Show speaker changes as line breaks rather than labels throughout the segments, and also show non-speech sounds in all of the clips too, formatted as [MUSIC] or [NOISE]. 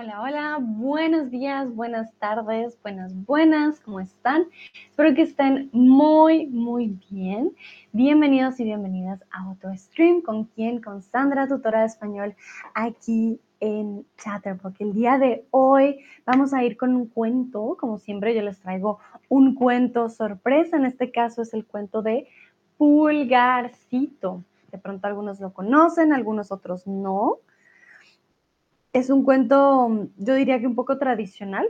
Hola, hola, buenos días, buenas tardes, buenas, buenas, ¿cómo están? Espero que estén muy, muy bien. Bienvenidos y bienvenidas a otro stream con quien, con Sandra, tutora de español, aquí en Chatterbox. El día de hoy vamos a ir con un cuento, como siempre yo les traigo un cuento sorpresa, en este caso es el cuento de Pulgarcito. De pronto algunos lo conocen, algunos otros no es un cuento, yo diría que un poco tradicional.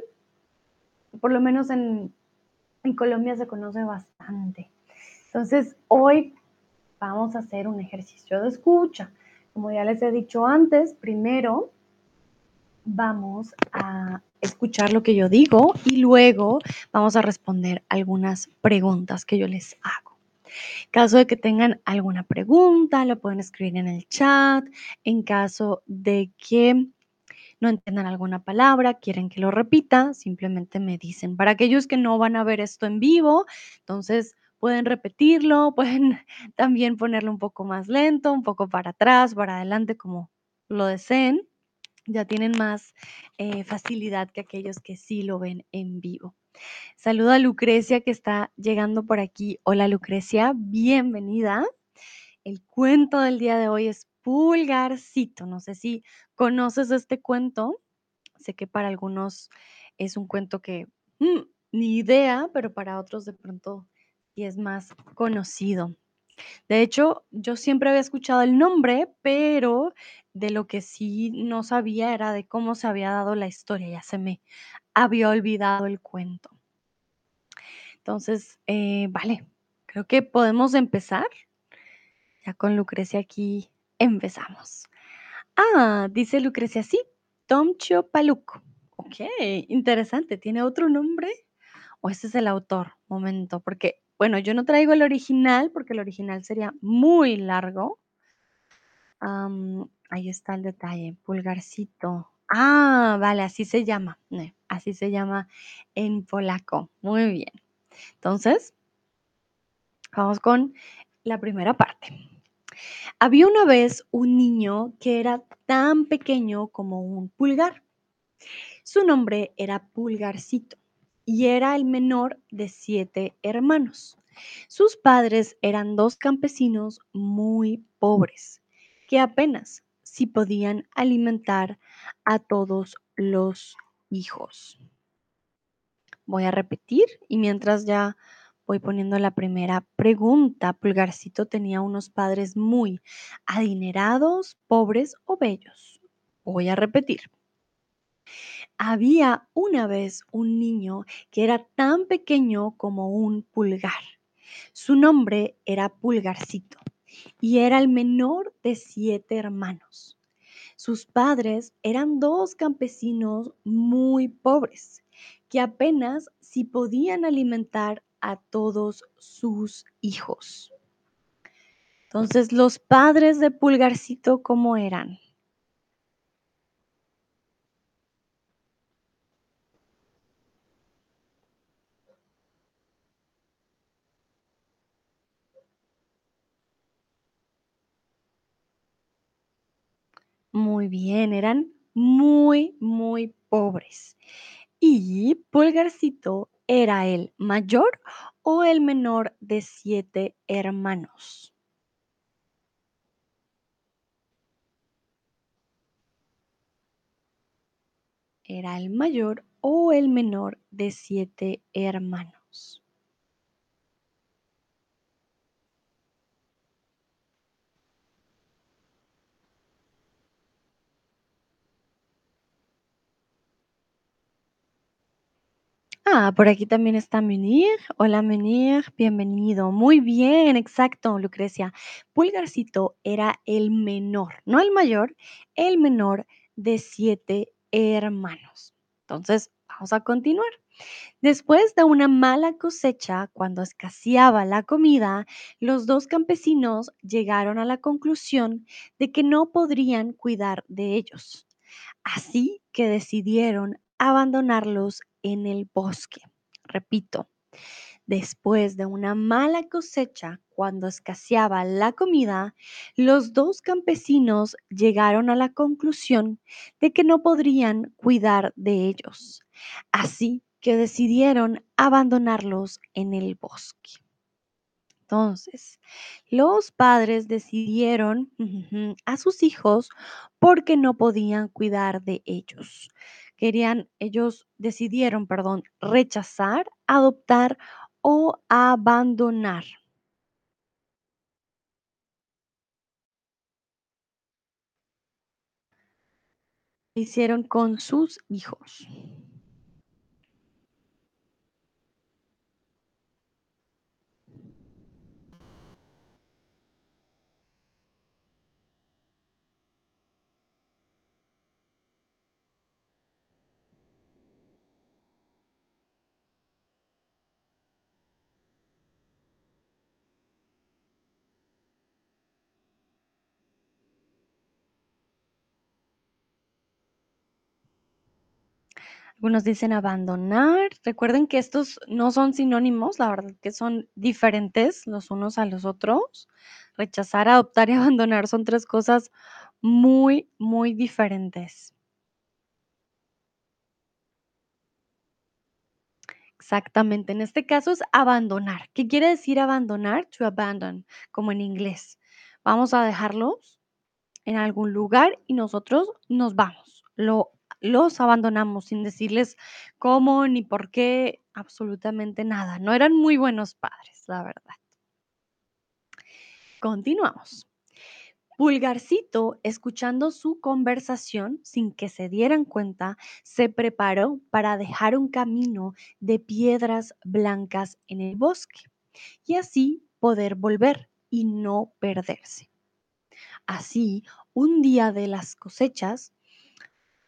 Por lo menos en, Colombia se conoce bastante. Entonces, hoy vamos a hacer un ejercicio de escucha. Como ya les he dicho antes, primero vamos a escuchar lo que yo digo y luego vamos a responder algunas preguntas que yo les hago. caso de que tengan alguna pregunta, lo pueden escribir en el chat. En caso de que no entiendan alguna palabra, quieren que lo repita, simplemente me dicen. Para aquellos que no van a ver esto en vivo, entonces pueden repetirlo, [LAUGHS] pueden también ponerlo un poco más lento, un poco para atrás, para adelante, como lo deseen. Ya tienen más eh, facilidad que aquellos que sí lo ven en vivo. Saludo a Lucrecia que está llegando por aquí. Hola Lucrecia, bienvenida. El cuento del día de hoy es Pulgarcito. No sé si conoces este cuento. Sé que para algunos es un cuento que mm, ni idea, pero para otros de pronto sí es más conocido. De hecho, yo siempre había escuchado el nombre, pero de lo que sí no sabía era de cómo se había dado la historia. Ya se me había olvidado el cuento. Entonces, eh, vale, creo que podemos empezar. Ya con Lucrecia aquí empezamos. Ah, dice Lucrecia, sí, Tomcho Paluco. Ok, interesante. ¿Tiene otro nombre? ¿O ese es el autor? Momento, porque, bueno, yo no traigo el original porque el original sería muy largo. ahí está el detalle, pulgarcito. Ah, vale, así se llama. Eh, así se llama en polaco. Muy bien. Entonces, vamos con la primera parte. Había una vez un niño que era tan pequeño como un pulgar. Su nombre era Pulgarcito y era el menor de siete hermanos. Sus padres eran dos campesinos muy pobres que apenas si podían alimentar a todos los hijos. Voy a repetir y mientras ya Voy poniendo la primera pregunta. Pulgarcito tenía unos padres muy adinerados, pobres o bellos. Voy a repetir. Había una vez un niño que era tan pequeño como un pulgar. Su nombre era Pulgarcito y era el menor de siete hermanos. Sus padres eran dos campesinos muy pobres que apenas si podían alimentar a todos sus hijos. Entonces, los padres de Pulgarcito, ¿cómo eran? Muy bien, eran muy, muy pobres. Y Pulgarcito era el mayor o el menor de siete hermanos. Era el mayor o el menor de siete hermanos. Ah, por aquí también está Menir. Hola Menir, bienvenido. Muy bien, exacto, Lucrecia. Pulgarcito era el menor, no el mayor, el menor de siete hermanos. Entonces, vamos a continuar. Después de una mala cosecha, cuando escaseaba la comida, los dos campesinos llegaron a la conclusión de que no podrían cuidar de ellos. Así que decidieron abandonarlos en el bosque. Repito, Después de una mala cosecha, cuando escaseaba la comida, los dos campesinos llegaron a la conclusión de que no podrían cuidar de ellos. Así que decidieron abandonarlos en el bosque. Entonces, los padres decidieron a sus hijos porque no podían cuidar de ellos. Querían, ellos decidieron, perdón, rechazar, adoptar o abandonar. Hicieron con sus hijos. Algunos dicen abandonar. Recuerden que estos no son sinónimos, la verdad que son diferentes los unos a los otros. Rechazar, adoptar y [LAUGHS] abandonar son 3 cosas muy, muy diferentes. Exactamente, en este caso es abandonar. ¿Qué quiere decir abandonar? To abandon, como en inglés. Vamos a dejarlos en algún lugar y nosotros nos vamos. Lo los abandonamos sin decirles cómo ni por qué, absolutamente nada. No eran muy buenos padres, la verdad. Continuamos. Pulgarcito, escuchando su conversación sin que se dieran cuenta, se preparó para dejar un camino de piedras blancas en el bosque y así poder volver y no perderse. Así, un día de las cosechas,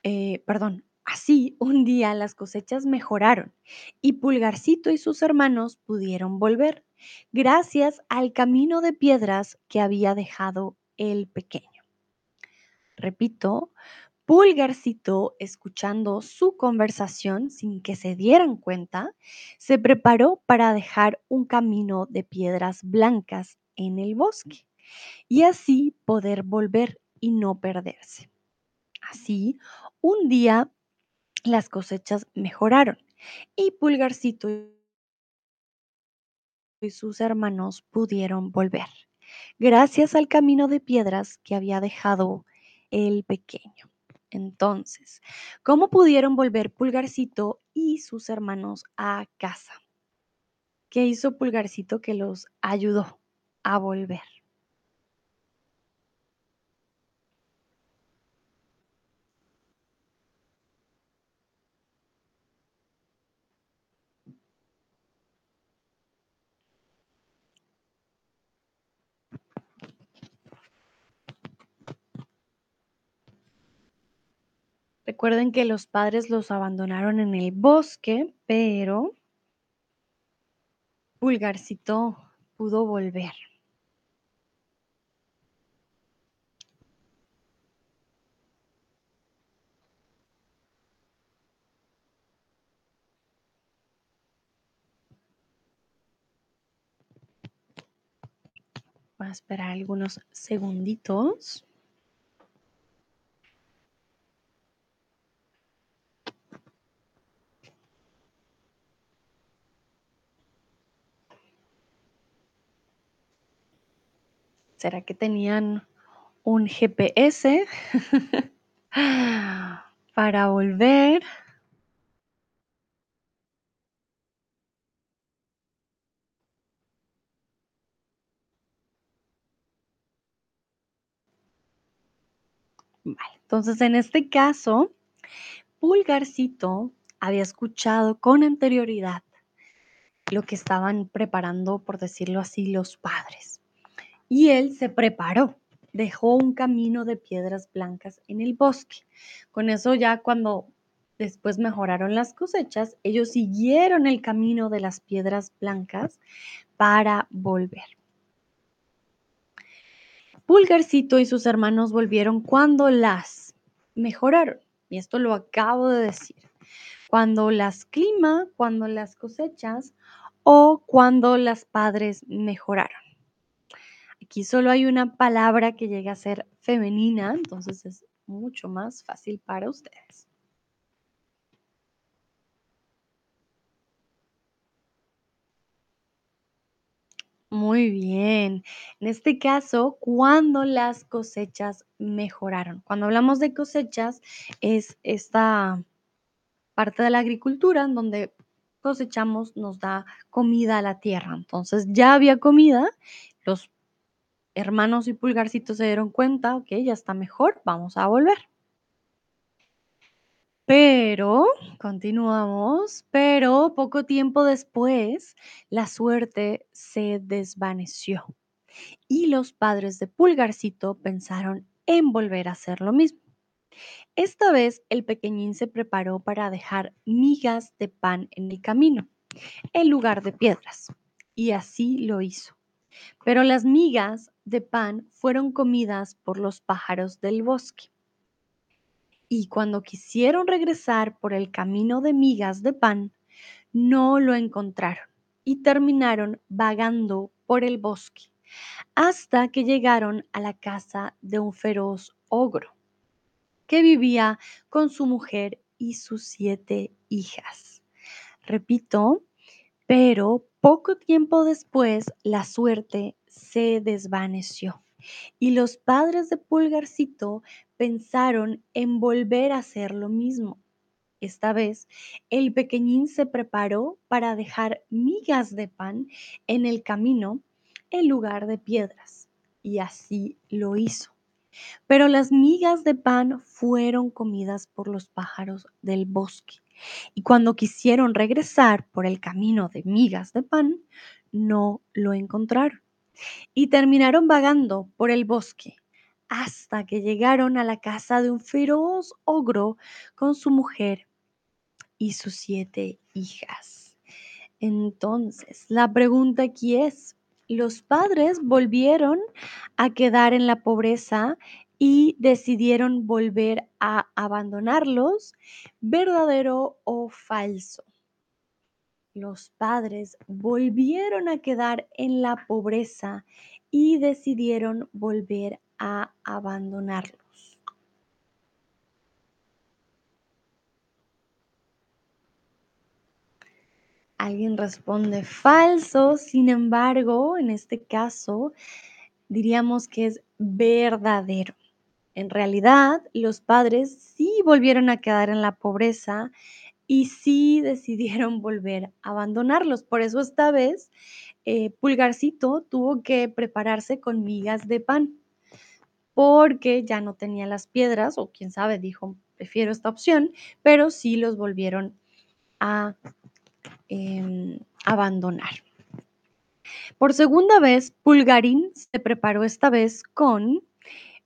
eh, perdón, así un día las cosechas mejoraron y Pulgarcito y sus hermanos pudieron volver gracias al camino de piedras que había dejado el pequeño. Repito, Pulgarcito, escuchando su conversación sin que se dieran cuenta, se preparó para dejar un camino de piedras blancas en el bosque y así poder volver y no perderse. Así, un día las cosechas mejoraron y Pulgarcito y sus hermanos pudieron volver gracias al camino de piedras que había dejado el pequeño. Entonces, ¿cómo pudieron volver Pulgarcito y sus hermanos a casa? ¿Qué hizo Pulgarcito que los ayudó a volver? Recuerden que los padres los abandonaron en el bosque, pero Pulgarcito pudo volver. Voy a esperar algunos segunditos. ¿Será que tenían un GPS [LAUGHS] para volver? Vale, entonces en este caso, Pulgarcito había escuchado con anterioridad lo que estaban preparando, por decirlo así, los padres. Y él se preparó, dejó un camino de piedras blancas en el bosque. Con eso ya cuando después mejoraron las cosechas, ellos siguieron el camino de las piedras blancas para volver. Pulgarcito y sus hermanos volvieron cuando las mejoraron. Y esto lo acabo de decir. Cuando las clima, cuando las cosechas o cuando las padres mejoraron. Aquí solo hay una palabra que llega a ser femenina, entonces es mucho más fácil para ustedes. Muy bien. En este caso, cuando las cosechas mejoraron. Cuando hablamos de cosechas, es esta parte de la agricultura en donde cosechamos, nos da comida a la tierra. Entonces ya había comida, los hermanos y pulgarcitos se dieron cuenta, ok, ya está mejor, vamos a volver. Pero, continuamos, pero poco tiempo después, la suerte se desvaneció y los padres de Pulgarcito pensaron en volver a hacer lo mismo. Esta vez el pequeñín se preparó para dejar migas de pan en el camino, en lugar de piedras, y así lo hizo. Pero las migas de pan fueron comidas por los pájaros del bosque. Y cuando quisieron regresar por el camino de migas de pan, no lo encontraron y terminaron vagando por el bosque hasta que llegaron a la casa de un feroz ogro que vivía con su mujer y sus siete hijas. Repito, pero poco tiempo después la suerte se desvaneció y los padres de Pulgarcito pensaron en volver a hacer lo mismo. Esta vez, el pequeñín se preparó para dejar migas de pan en el camino en lugar de piedras, y así lo hizo. Pero las migas de pan fueron comidas por los pájaros del bosque, y cuando quisieron regresar por el camino de migas de pan, no lo encontraron, y terminaron vagando por el bosque hasta que llegaron a la casa de un feroz ogro con su mujer y sus siete hijas. Entonces, la pregunta aquí es, ¿los padres volvieron a quedar en la pobreza y decidieron volver a abandonarlos? ¿Verdadero o falso? Los padres volvieron a quedar en la pobreza y decidieron volver a abandonarlos. Alguien responde falso, sin embargo, en este caso diríamos que es verdadero. En realidad, los padres sí volvieron a quedar en la pobreza y sí decidieron [LAUGHS] volver a abandonarlos. Por eso esta vez eh, Pulgarcito tuvo que prepararse con migas de pan porque ya no tenía las piedras o quién sabe, dijo, prefiero esta opción, pero sí los volvieron a em, abandonar. Por segunda vez, Pulgarín se preparó esta vez con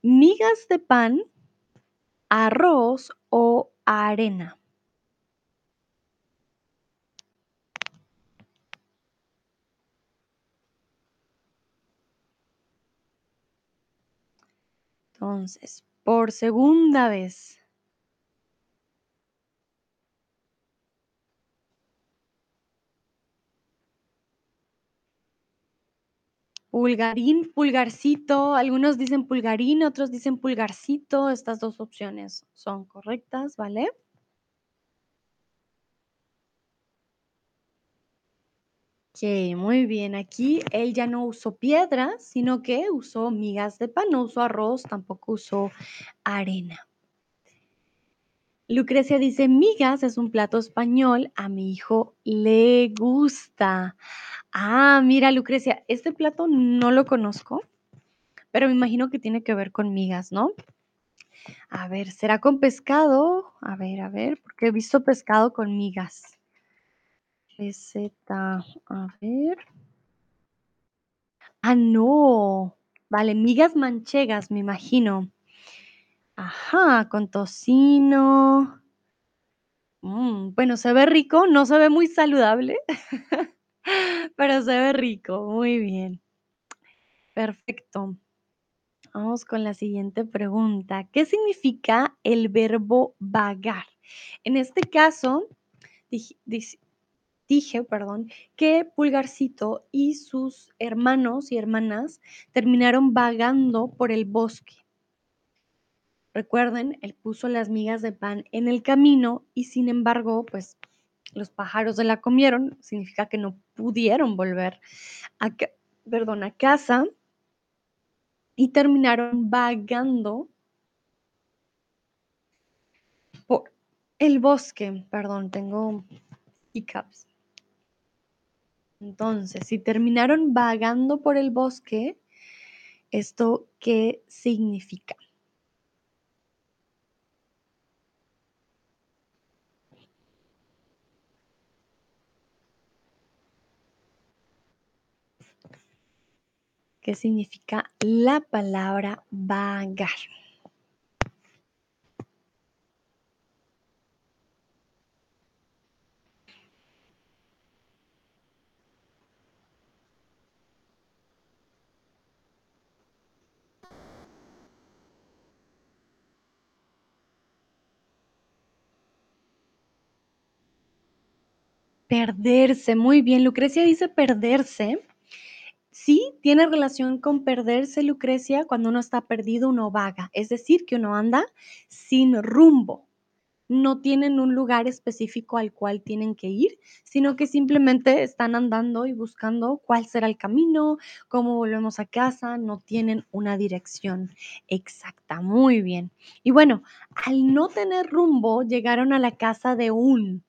migas de pan, arroz o arena. Entonces, por segunda vez. Pulgarín, pulgarcito, algunos dicen pulgarín, otros dicen pulgarcito. Estas dos opciones son correctas, ¿vale? Ok, muy bien. Aquí él ya no usó piedras, sino que usó migas de pan, no usó arroz, tampoco usó arena. Lucrecia dice, migas es un plato español, a mi hijo le gusta. Ah, mira, Lucrecia, este plato no lo conozco, pero me imagino que tiene que ver con migas, ¿no? A ver, ¿será con pescado? A ver, a ver, porque he visto pescado con migas. Receta, a ver. Ah, no. Vale, migas manchegas, me imagino. Ajá, con tocino. Mm, bueno, se ve rico, no se ve muy saludable, [LAUGHS] pero se ve rico, muy bien. Perfecto. Vamos con la siguiente pregunta. ¿Qué significa el verbo vagar? En este caso, dije, perdón, que Pulgarcito y sus hermanos y hermanas terminaron vagando por el bosque. Recuerden, él puso las migas de pan en el camino y sin embargo, pues los pájaros se la comieron, significa que no pudieron volver a, perdón, a casa y terminaron vagando por el bosque. Perdón, tengo hiccups. Entonces, si terminaron vagando por el bosque, ¿esto qué significa? ¿Qué significa la palabra vagar? Perderse, muy bien. Lucrecia dice perderse. Sí, tiene relación con perderse, Lucrecia, cuando uno está perdido, uno vaga, es decir, que uno anda sin rumbo. No tienen un lugar específico al cual tienen que ir, sino que simplemente están andando y buscando cuál será el camino, cómo volvemos a casa, no tienen una dirección exacta. Muy bien. Y bueno, al no tener rumbo, llegaron a la casa de un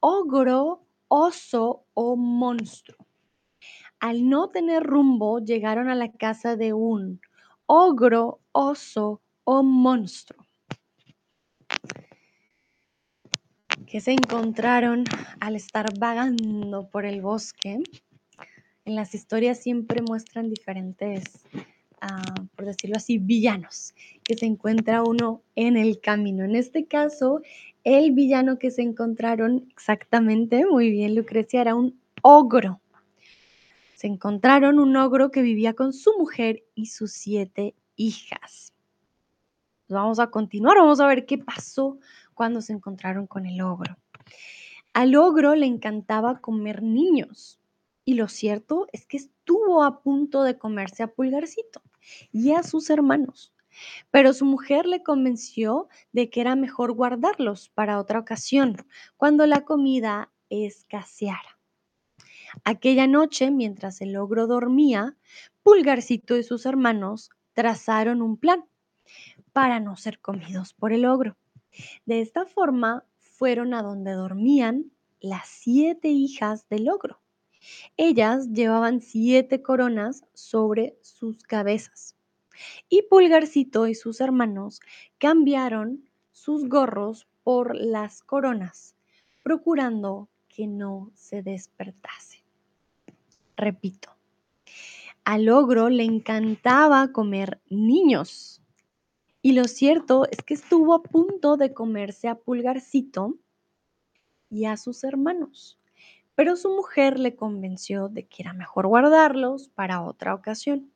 ogro oso o monstruo. Al no tener rumbo, llegaron a la casa de un ogro, oso o monstruo. que se encontraron al estar vagando por el bosque. En las historias siempre muestran diferentes, ah, por decirlo así, villanos que se encuentra uno en el camino. En este caso, el villano que se encontraron exactamente, muy bien Lucrecia, era un ogro. Se encontraron un ogro que vivía con su mujer y sus siete hijas. Vamos a continuar, vamos a ver qué pasó cuando se encontraron con el ogro. Al ogro le encantaba comer niños y lo cierto es que estuvo a punto de comerse a Pulgarcito y a sus hermanos pero su mujer le convenció de que era mejor guardarlos para otra ocasión, cuando la comida escaseara. Aquella noche, mientras el ogro dormía, Pulgarcito y sus hermanos trazaron un plan para no ser comidos por el ogro. De esta forma fueron a donde dormían las siete hijas del ogro. Ellas llevaban siete coronas sobre sus cabezas y Pulgarcito y sus hermanos cambiaron sus gorros por las coronas, procurando que no se despertase. Repito, al ogro le encantaba comer niños. Y lo cierto es que estuvo a punto de comerse a Pulgarcito y a sus hermanos, pero su mujer le convenció de que era mejor guardarlos para otra ocasión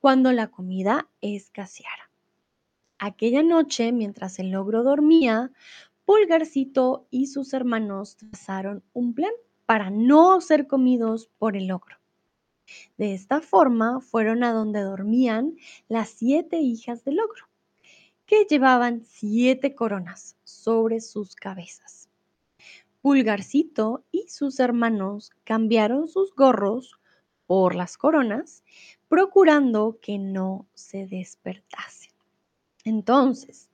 cuando la comida escaseara. Aquella noche, mientras el ogro dormía, Pulgarcito y sus hermanos trazaron un plan para no ser comidos por el ogro. De esta forma fueron a donde dormían las siete hijas del ogro, que llevaban siete coronas sobre sus cabezas. Pulgarcito y sus hermanos cambiaron sus gorros por las coronas procurando que no se despertase. Entonces,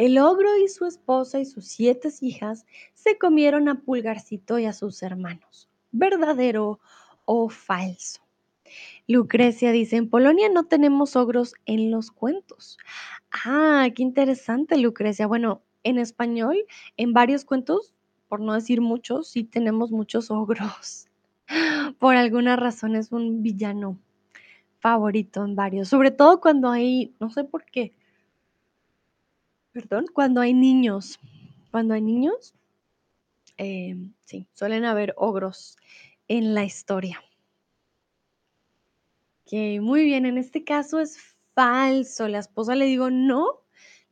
el ogro y su esposa y sus siete hijas se comieron a Pulgarcito y a sus hermanos. ¿Verdadero o falso? Lucrecia dice, en Polonia no tenemos ogros en los cuentos. Ah, qué interesante, Lucrecia. Bueno, en español, en varios cuentos, por no decir muchos, sí tenemos muchos ogros. [LAUGHS] Por alguna razón es un villano favorito en varios, sobre todo cuando hay, no sé por qué, perdón, cuando hay niños, cuando hay niños, em, sí, suelen haber ogros en la historia. Que muy bien, en este caso es falso. La esposa le digo, no,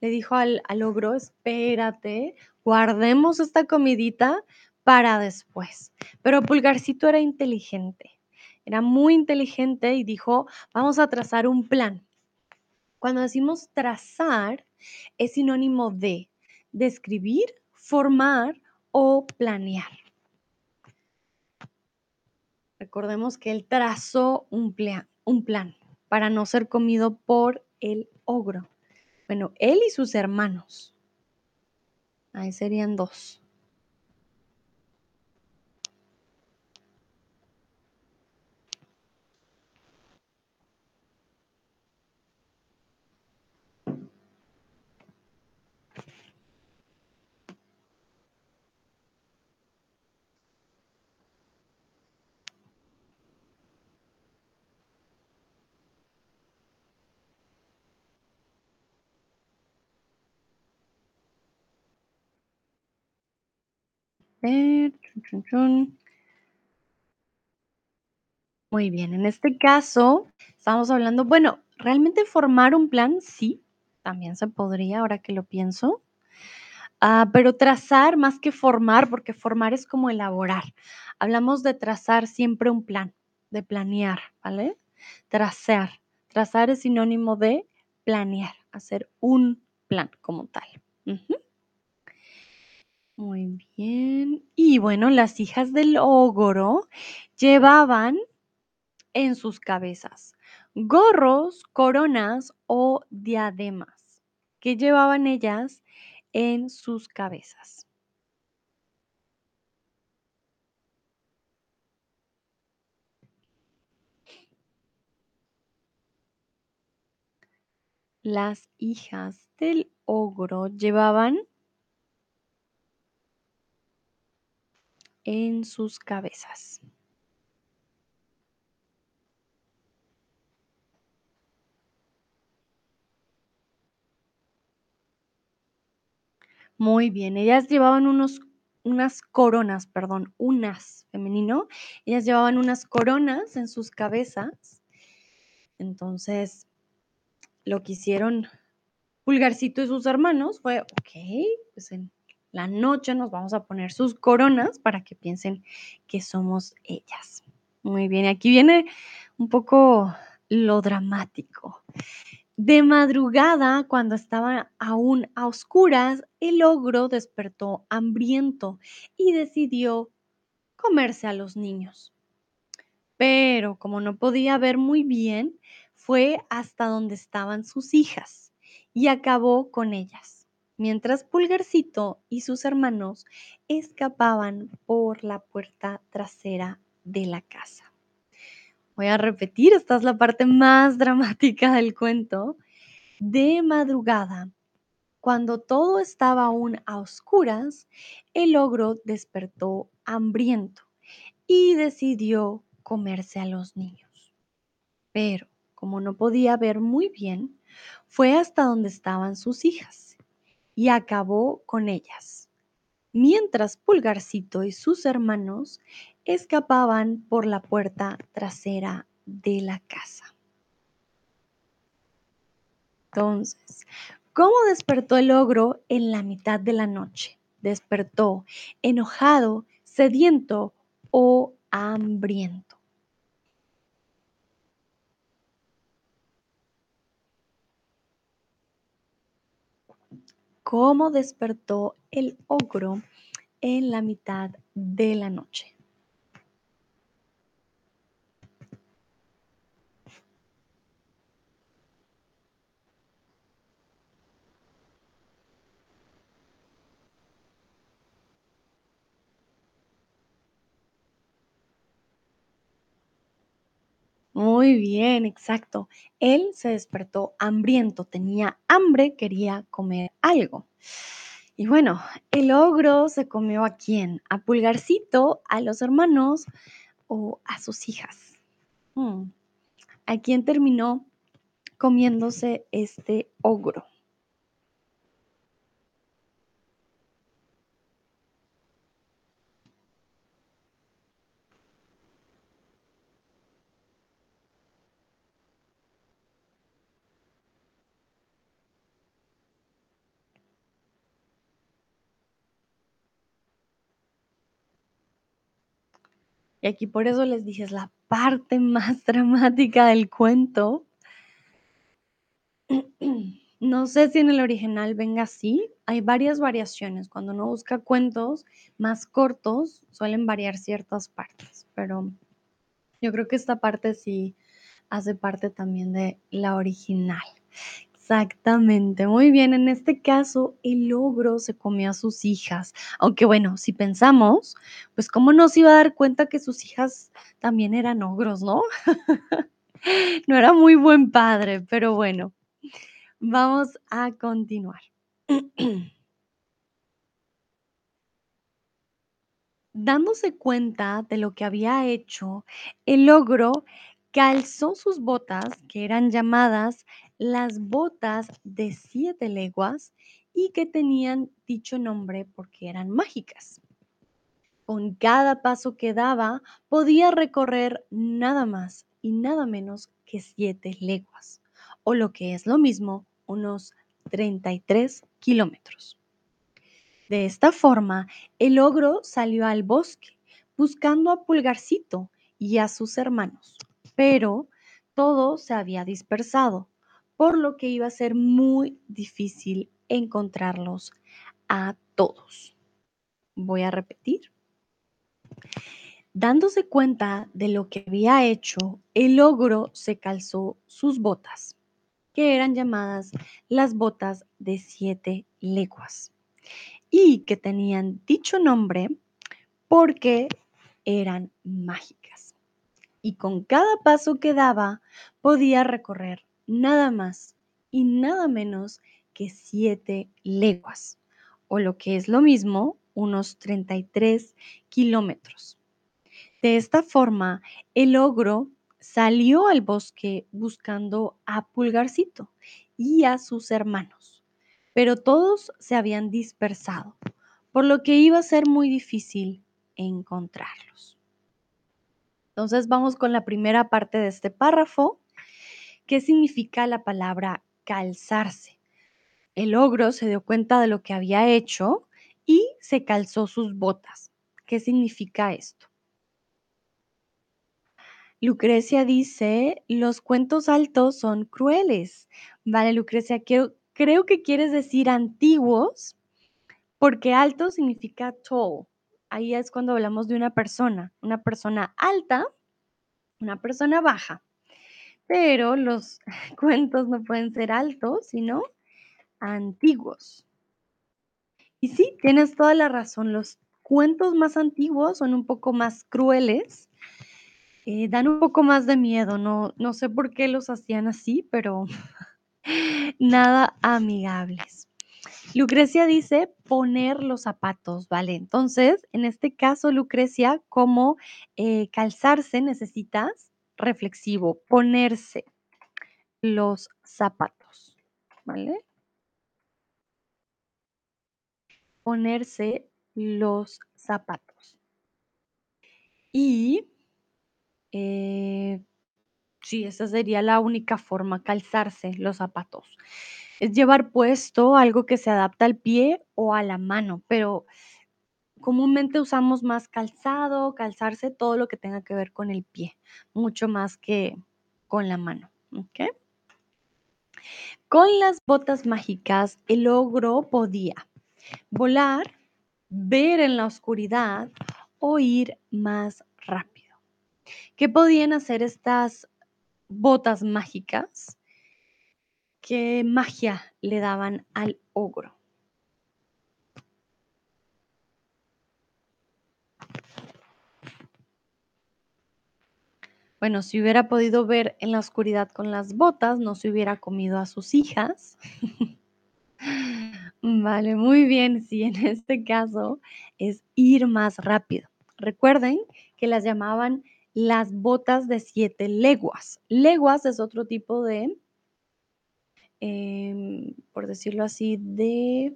le dijo al, al ogro, espérate, guardemos esta comidita para después. Pero Pulgarcito era inteligente, era muy inteligente y dijo, vamos a trazar un plan. Cuando decimos trazar, es sinónimo de describir, formar o planear. Recordemos que él trazó un plan, un plan para no ser comido por el ogro. Bueno, él y sus hermanos. Ahí serían dos. Muy bien, en este caso estamos hablando, bueno, realmente formar un plan, sí, también se podría, ahora que lo pienso. Ah, pero trazar más que formar, porque formar es como elaborar. Hablamos de trazar siempre un plan, de planear, ¿vale? Trazar. Trazar es sinónimo de planear, hacer un plan como tal. Muy bien. Y bueno, las hijas del ogro llevaban en sus cabezas gorros, coronas o diademas. ¿Qué llevaban ellas en sus cabezas? Las hijas del ogro llevaban en sus cabezas. Muy bien, ellas llevaban unos unas coronas, perdón, unas, femenino. Ellas llevaban unas coronas en sus cabezas. Entonces, lo que hicieron Pulgarcito y sus hermanos fue, ok, pues en la noche nos vamos a poner sus coronas para que piensen que somos ellas. Muy bien, aquí viene un poco lo dramático. De madrugada, cuando estaba aún a oscuras, el ogro despertó hambriento y decidió comerse a los niños. Pero como no podía ver muy bien, fue hasta donde estaban sus hijas y acabó con ellas, mientras Pulgarcito y sus hermanos escapaban por la puerta trasera de la casa. Voy a repetir, esta es la parte más [LAUGHS] dramática del cuento. De madrugada, cuando todo estaba aún a oscuras, el ogro despertó hambriento y decidió comerse a los niños. Pero como no podía ver muy bien, fue hasta donde estaban sus hijas y acabó con ellas, mientras Pulgarcito y sus hermanos escapaban por la puerta trasera de la casa. Entonces, ¿cómo despertó el ogro en la mitad de la noche? Despertó enojado, sediento o hambriento. ¿Cómo despertó el ogro en la mitad de la noche? Muy bien, exacto. Él se despertó hambriento, tenía hambre, quería comer algo. Y bueno, el ogro se comió a quién? ¿A Pulgarcito, a los hermanos o a sus hijas? Hmm, ¿A quién terminó comiéndose este ogro? Aquí por eso les dije, es la parte más [LAUGHS] dramática del cuento. [CLEARS THROAT] No sé si en el original venga así, hay varias variaciones. Cuando uno busca cuentos más cortos, suelen variar ciertas partes, pero yo creo que esta parte sí hace parte también de la original. Exactamente, muy bien. En este caso, el ogro se comió a sus hijas. Aunque bueno, si pensamos, pues cómo no se iba a dar cuenta que sus hijas también eran ogros, ¿no? [LAUGHS] No era muy buen padre, pero bueno, vamos a continuar. [CLEARS THROAT] Dándose cuenta de lo que había hecho, el ogro calzó sus botas, que eran llamadas las botas de siete leguas y que tenían dicho nombre porque eran mágicas. Con cada paso que daba, podía recorrer nada más y nada menos que siete leguas, o lo que es lo mismo, unos 33 kilómetros. De esta forma, el ogro salió al bosque buscando a Pulgarcito y a sus hermanos, pero todo se había dispersado, por lo que iba a ser muy difícil encontrarlos a todos. Voy a repetir. Dándose cuenta de lo que había hecho, el ogro se calzó sus botas, que eran llamadas las botas de siete leguas y que tenían dicho nombre porque eran mágicas. Y con cada paso que daba podía recorrer nada más y nada menos que siete leguas, o lo que es lo mismo, unos 33 kilómetros. De esta forma, el ogro salió al bosque buscando a Pulgarcito y a sus hermanos, pero todos se habían dispersado, por lo que iba a ser muy difícil encontrarlos. Entonces vamos con la primera parte de este párrafo. ¿Qué significa la palabra calzarse? El ogro se dio cuenta de lo que había hecho y se calzó sus botas. ¿Qué significa esto? Lucrecia dice, los cuentos altos son crueles. Vale, Lucrecia, creo, que quieres decir antiguos, porque alto significa tall. Ahí es cuando hablamos de una persona, una persona alta, una persona baja. Pero los [LAUGHS] cuentos no pueden ser altos, sino antiguos. Y sí, tienes toda la razón, los cuentos más antiguos son un poco más crueles, eh, dan un poco más de miedo, no, no sé por qué los hacían así, pero [LAUGHS] nada amigables. Lucrecia dice poner los zapatos, ¿vale? Entonces, en este caso, Lucrecia, como eh, calzarse necesitas reflexivo, ponerse los zapatos, ¿vale? Ponerse los zapatos. Y eh, sí, esa sería la única forma, calzarse los zapatos. Es llevar puesto algo que se adapta al pie o a la mano, pero comúnmente usamos más calzado, calzarse, todo lo que tenga que ver con el pie, mucho más que con la mano. ¿ok? Con las botas mágicas, el ogro podía volar, ver en la oscuridad o ir más rápido. ¿Qué podían hacer estas botas mágicas? ¿Qué magia le daban al ogro? Bueno, si hubiera podido ver en la oscuridad con las botas, no se hubiera comido a sus hijas. [LAUGHS] Vale, muy bien. Sí, en este caso es ir más rápido. Recuerden que las llamaban las botas de siete leguas. Leguas es otro tipo de, em, por decirlo así, de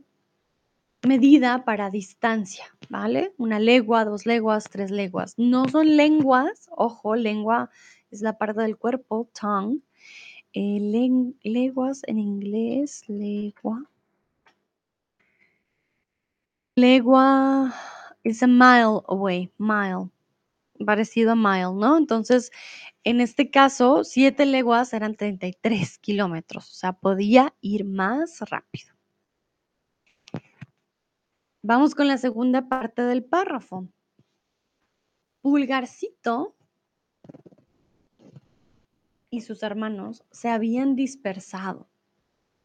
medida para distancia, ¿vale? Una legua, dos leguas, tres leguas. No son lenguas, ojo, lengua es la parte del cuerpo, tongue. Eh, leguas en inglés, legua. Legua is a mile away, mile. parecido a mile, ¿no? Entonces, en este caso, 7 leguas eran 33 kilómetros, o sea, podía ir más rápido. Vamos con la segunda parte del párrafo. Pulgarcito y sus hermanos se habían dispersado.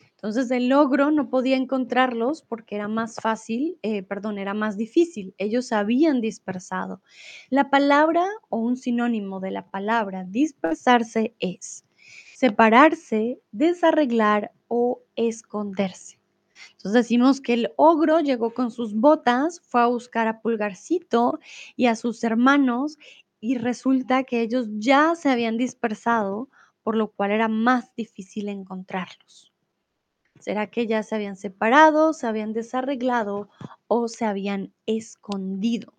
Entonces el ogro no podía encontrarlos porque era más fácil, eh, perdón, era más difícil. Ellos se habían dispersado. La palabra o un sinónimo de la palabra dispersarse es separarse, desarreglar o esconderse. Entonces decimos que el ogro llegó con sus botas, fue a buscar a Pulgarcito y a sus hermanos y resulta que ellos ya se habían dispersado, por lo cual era más difícil encontrarlos. ¿Será que ya se habían separado, se habían desarreglado o se habían escondido?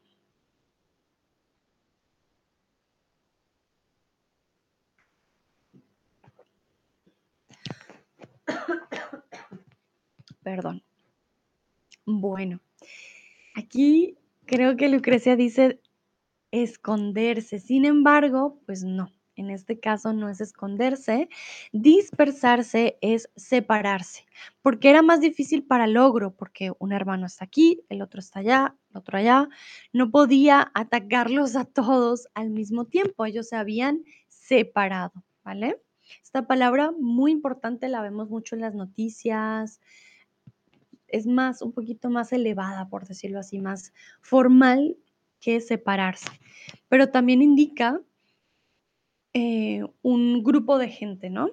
Perdón. Bueno, aquí creo que Lucrecia dice esconderse. Sin embargo, pues no. En este caso no es esconderse, dispersarse es separarse, porque era más difícil para logro, porque un hermano está aquí, el otro está allá, el otro allá, no podía atacarlos a todos al mismo tiempo, ellos se habían separado, ¿vale? Esta palabra muy importante la vemos mucho en las noticias, es más, un poquito más elevada, por decirlo así, más formal que separarse, pero también indica eh, un grupo de gente, ¿no?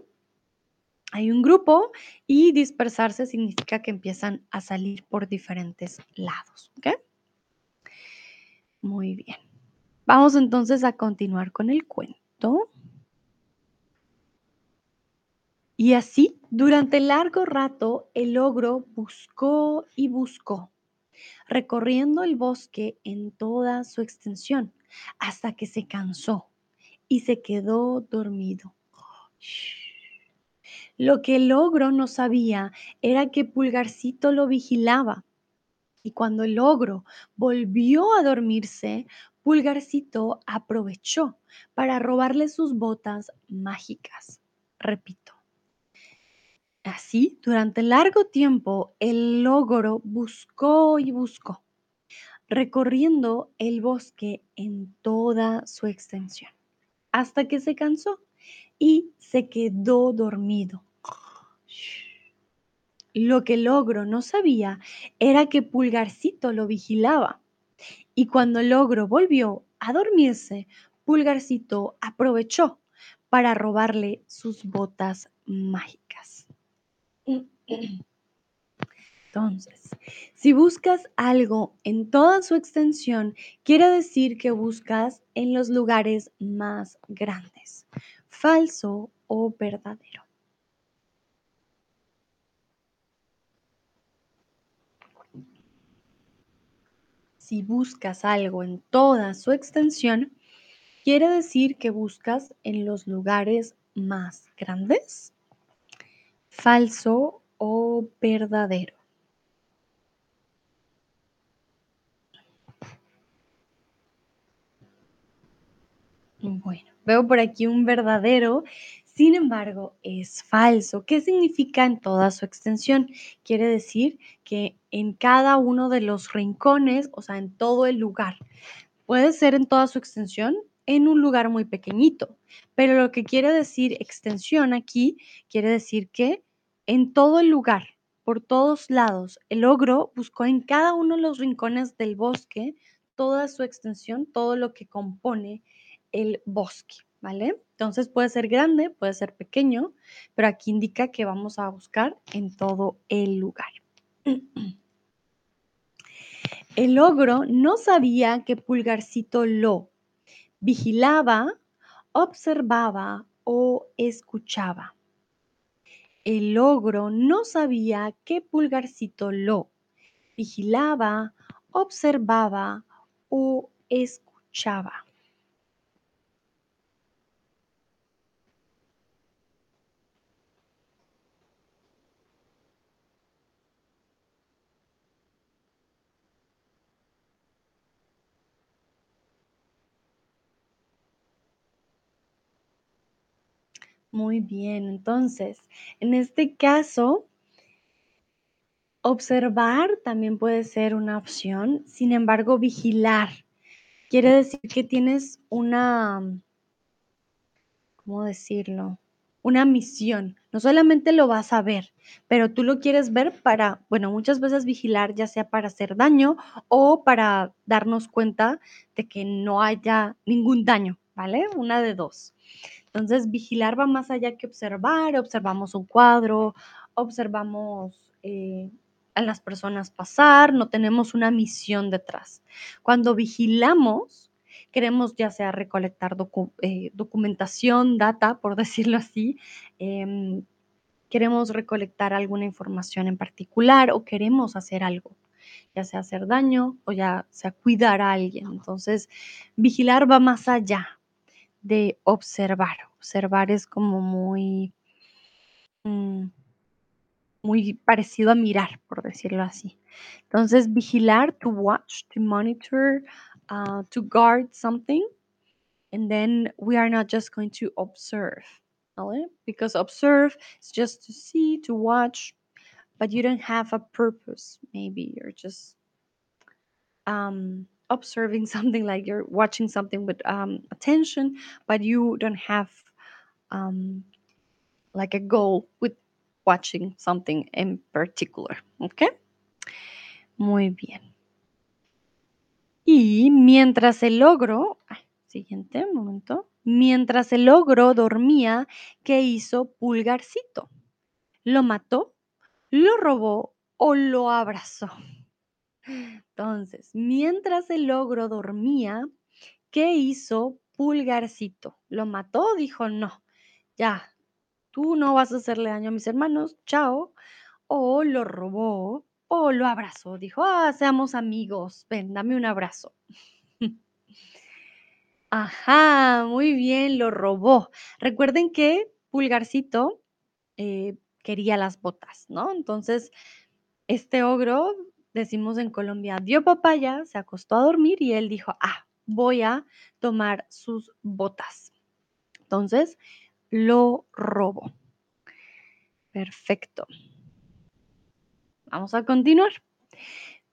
Hay un grupo y dispersarse significa que empiezan a salir por diferentes lados, ¿ok? Muy bien. Vamos entonces a continuar con el cuento. Y así, durante largo rato, el ogro buscó y buscó, recorriendo el bosque en toda su extensión, hasta que se cansó y se quedó dormido. Lo que el ogro no sabía era que Pulgarcito lo vigilaba. Y cuando el ogro volvió a dormirse, Pulgarcito aprovechó para robarle sus botas mágicas. Repito. Así, durante largo tiempo, el ogro buscó y buscó, recorriendo el bosque en toda su extensión hasta que se cansó y se quedó dormido. Lo que el ogro no sabía era que Pulgarcito lo vigilaba. Y cuando el ogro volvió a dormirse, Pulgarcito aprovechó para robarle sus botas mágicas. Entonces, si buscas algo en toda su extensión, quiere decir que buscas en los lugares más grandes, falso o verdadero. Si buscas algo en toda su extensión, quiere decir que buscas en los lugares más grandes, falso o verdadero. Bueno, veo por aquí un verdadero, sin embargo, es falso. ¿Qué significa en toda su extensión? Quiere decir que en cada uno de los rincones, o sea, en todo el lugar. Puede ser en toda su extensión, en un lugar muy pequeñito, pero lo que quiere decir extensión aquí, quiere decir que en todo el lugar, por todos lados, el ogro buscó en cada uno de los rincones del bosque toda su extensión, todo lo que compone el bosque, ¿vale? Entonces puede ser grande, puede ser pequeño, pero aquí indica que vamos a buscar en todo el lugar. [CLEARS THROAT] El ogro no sabía que Pulgarcito lo vigilaba, observaba o escuchaba. El ogro no sabía que Pulgarcito lo vigilaba, observaba o escuchaba. Muy bien, entonces, en este caso observar también puede ser una opción, sin embargo, vigilar quiere decir que tienes una ¿cómo decirlo? Una misión. No solamente lo vas a ver, pero tú lo quieres ver para, bueno, muchas veces vigilar, ya sea para hacer daño o para darnos cuenta de que no haya ningún daño, ¿vale? Una de dos. Entonces, vigilar va más allá que observar, observamos un cuadro, observamos eh, a las personas pasar, no tenemos una misión detrás. Cuando vigilamos, queremos ya sea recolectar docu eh, documentación, data, por [LAUGHS] decirlo así, em, queremos recolectar alguna información en particular o queremos hacer algo, ya sea hacer daño o ya sea cuidar a alguien. Entonces, vigilar va más allá de observar. Observar es como muy, mm, muy parecido a mirar, por decirlo así. Entonces, vigilar, to watch, to monitor, uh, to guard something. And then we are not just going to observe, ¿vale? Because observe is just to see, to watch, but you don't have a purpose. Maybe you're just um, observing [LAUGHS] something like you're watching something with um, attention, but you don't have um, like a goal with watching something in particular. ¿Ok? Muy bien. Y mientras el ogro, ay, siguiente momento, mientras el ogro dormía, ¿qué hizo Pulgarcito? ¿Lo mató? ¿Lo robó o lo abrazó? Entonces, mientras el ogro dormía, ¿qué hizo Pulgarcito? ¿Lo mató? Dijo, no, ya, tú no vas a hacerle daño a mis hermanos, chao. O lo robó o lo abrazó. Dijo, ah, seamos amigos, ven, dame un abrazo. Ajá, muy bien, lo robó. Recuerden que Pulgarcito eh, quería las botas, ¿no? Entonces, este ogro, decimos en Colombia, dio papaya, se acostó a dormir y él dijo, ah, voy a tomar sus botas. Entonces, lo robó. Perfecto. Vamos a continuar.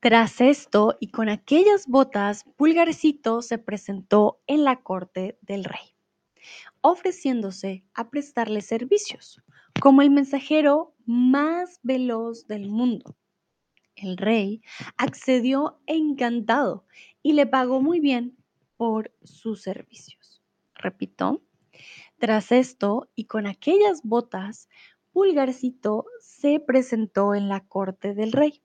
Tras esto y con aquellas botas, Pulgarcito se presentó en la corte del rey, ofreciéndose a prestarle servicios como el mensajero más veloz del mundo. El rey accedió encantado y le pagó muy bien por sus servicios. Repito, tras esto y con aquellas botas, Pulgarcito se presentó en la corte del rey,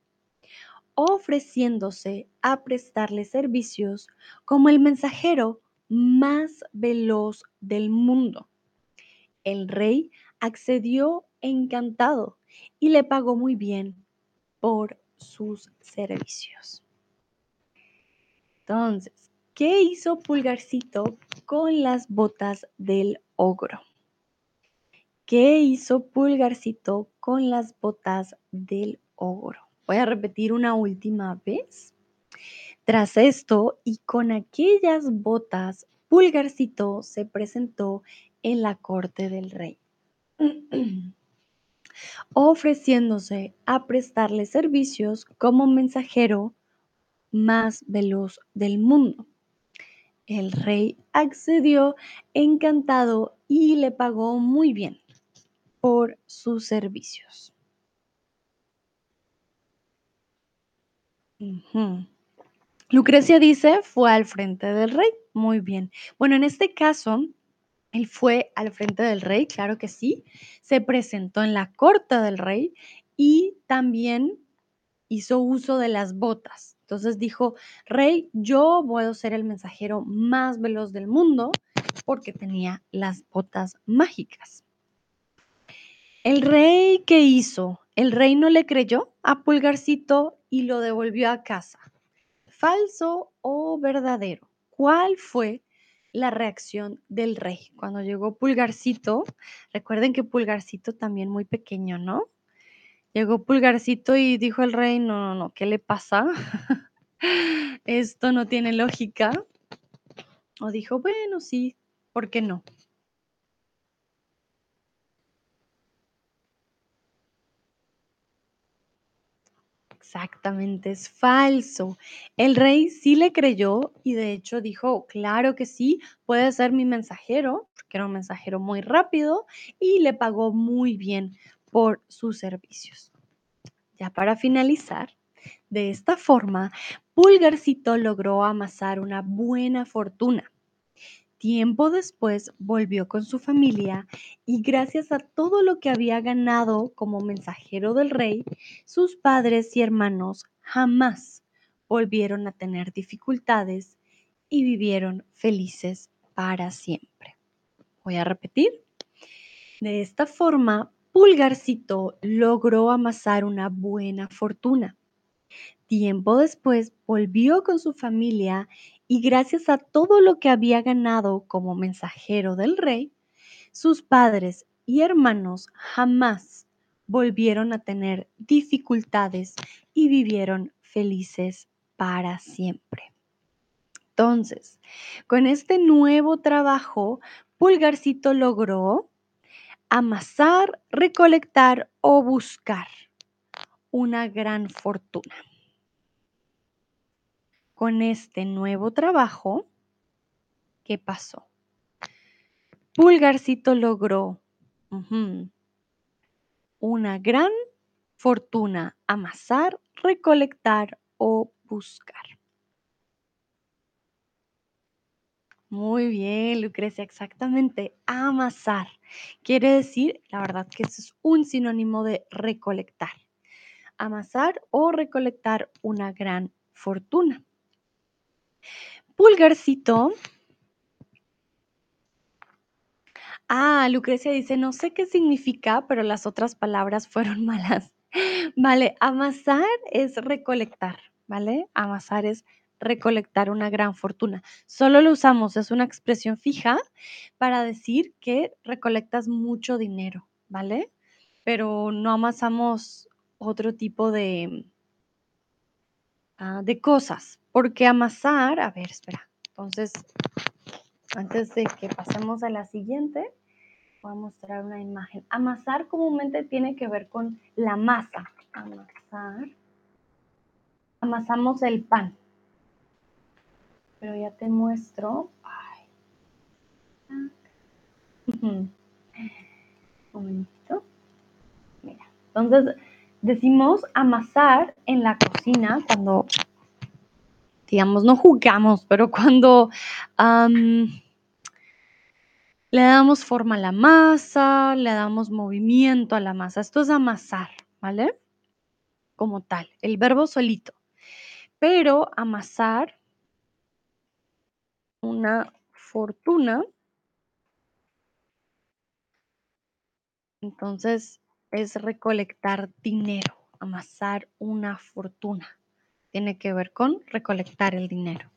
ofreciéndose a prestarle servicios como el mensajero más veloz del mundo. El rey accedió encantado y le pagó muy bien por sus servicios. Entonces, ¿qué hizo Pulgarcito con las botas del ogro? ¿Qué hizo Pulgarcito con las botas del ogro? Voy a repetir una última vez. Tras esto y con aquellas botas, Pulgarcito se presentó en la corte del rey, [CLEARS THROAT] ofreciéndose a prestarle servicios como mensajero más veloz del mundo. El rey accedió encantado y le pagó muy bien por sus servicios. Lucrecia dice, fue al frente del rey. Muy bien. Bueno, en este caso, él fue al frente del rey, claro que sí. Se presentó en la corte del rey y también hizo uso de las botas. Entonces dijo, rey, yo a ser el mensajero más veloz del mundo porque tenía las botas mágicas. El rey, ¿qué hizo? El rey no le creyó a Pulgarcito y lo devolvió a casa. ¿Falso o verdadero? ¿Cuál fue la reacción del rey cuando llegó Pulgarcito? Recuerden que Pulgarcito también muy pequeño, ¿no? Llegó Pulgarcito y dijo el rey, no, no, no, ¿qué le pasa? [LAUGHS] Esto no tiene lógica. O dijo, bueno, sí, ¿por qué no? Exactamente, es falso. El rey sí le creyó y de hecho dijo, claro que sí, puede ser mi mensajero, porque era un mensajero muy rápido y le pagó muy bien por sus servicios. Ya para finalizar, de esta forma, Pulgarcito logró amasar una buena fortuna. Tiempo después volvió con su familia y gracias a todo lo que había ganado como mensajero del rey, sus padres y hermanos jamás volvieron a tener dificultades y vivieron felices para siempre. Voy a repetir. De esta forma, Pulgarcito logró amasar una buena fortuna. Tiempo después volvió con su familia y gracias a todo lo que había ganado como mensajero del rey, sus padres y hermanos jamás volvieron a tener dificultades y vivieron felices para siempre. Entonces, con este nuevo trabajo, Pulgarcito logró amasar, recolectar o buscar una gran fortuna. Con este nuevo trabajo, ¿qué pasó? Pulgarcito logró una gran fortuna, amasar, recolectar o buscar. Muy bien, Lucrecia, exactamente. Amasar. Quiere decir, la verdad que eso es un sinónimo de recolectar. Amasar o recolectar una gran fortuna. Pulgarcito. Ah, Lucrecia dice, no sé qué significa, pero las otras palabras fueron malas. [LAUGHS] Vale, amasar es recolectar, ¿vale? Amasar es recolectar una gran fortuna. Solo lo usamos, es una expresión fija para decir que recolectas mucho dinero, ¿vale? Pero no amasamos otro tipo de, ah, de cosas, porque amasar, a ver, espera, entonces, antes de que pasemos a la siguiente, voy a mostrar una imagen. Amasar comúnmente tiene que ver con la masa. Amasar. Amasamos el pan, pero ya te muestro. Un momentito. Mira, entonces decimos amasar en la cocina cuando, digamos, no jugamos, pero cuando le damos forma a la masa, le damos movimiento a la masa. Esto es amasar, ¿vale? Como tal, el verbo solito. Pero amasar una fortuna. Entonces es recolectar dinero, amasar una fortuna. Tiene que ver con recolectar el dinero.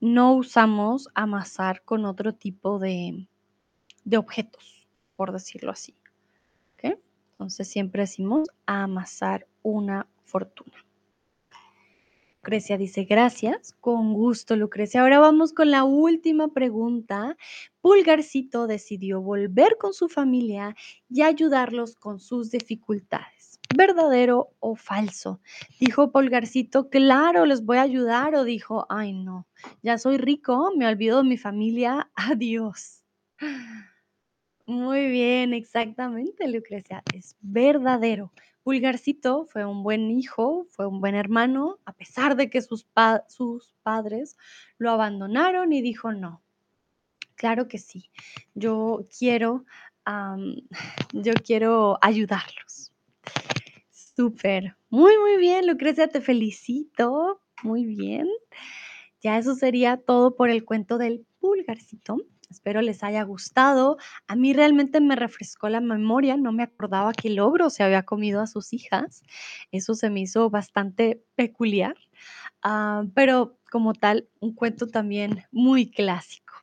No usamos amasar con otro tipo de, de objetos, por decirlo así. Entonces siempre decimos amasar una fortuna. Lucrecia dice, gracias, con gusto, Lucrecia. Ahora vamos con la última pregunta. Pulgarcito decidió volver con su familia y ayudarlos con sus dificultades. ¿Verdadero o falso? Dijo Pulgarcito, claro, les voy a ayudar. O dijo, ay no, ya soy rico, me olvido de mi familia, [LAUGHS] adiós. Muy bien, exactamente, Lucrecia, es verdadero. Pulgarcito fue un buen hijo, fue un buen hermano, a pesar de que sus padres lo abandonaron y dijo, no, claro que sí, yo quiero, yo quiero ayudarlos. Súper, muy, muy bien, Lucrecia, te felicito, muy bien. Ya eso sería todo por el cuento del pulgarcito. Espero les haya gustado. A mí realmente me refrescó la memoria, no me acordaba que el ogro se había comido a sus hijas. Eso se me hizo bastante peculiar, ah, pero como tal, un cuento también muy clásico.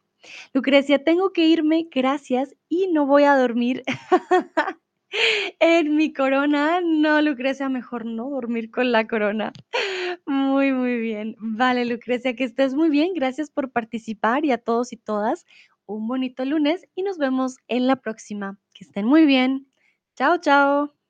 Lucrecia, tengo que irme, gracias, y no voy a dormir [LAUGHS] [LAUGHS] en mi corona. No, Lucrecia, mejor no dormir con la corona. [LAUGHS] Muy, muy bien. Vale, Lucrecia, que estés muy bien. Gracias por participar y a todos y todas un bonito lunes y nos vemos en la próxima. Que estén muy bien. Chao, chao.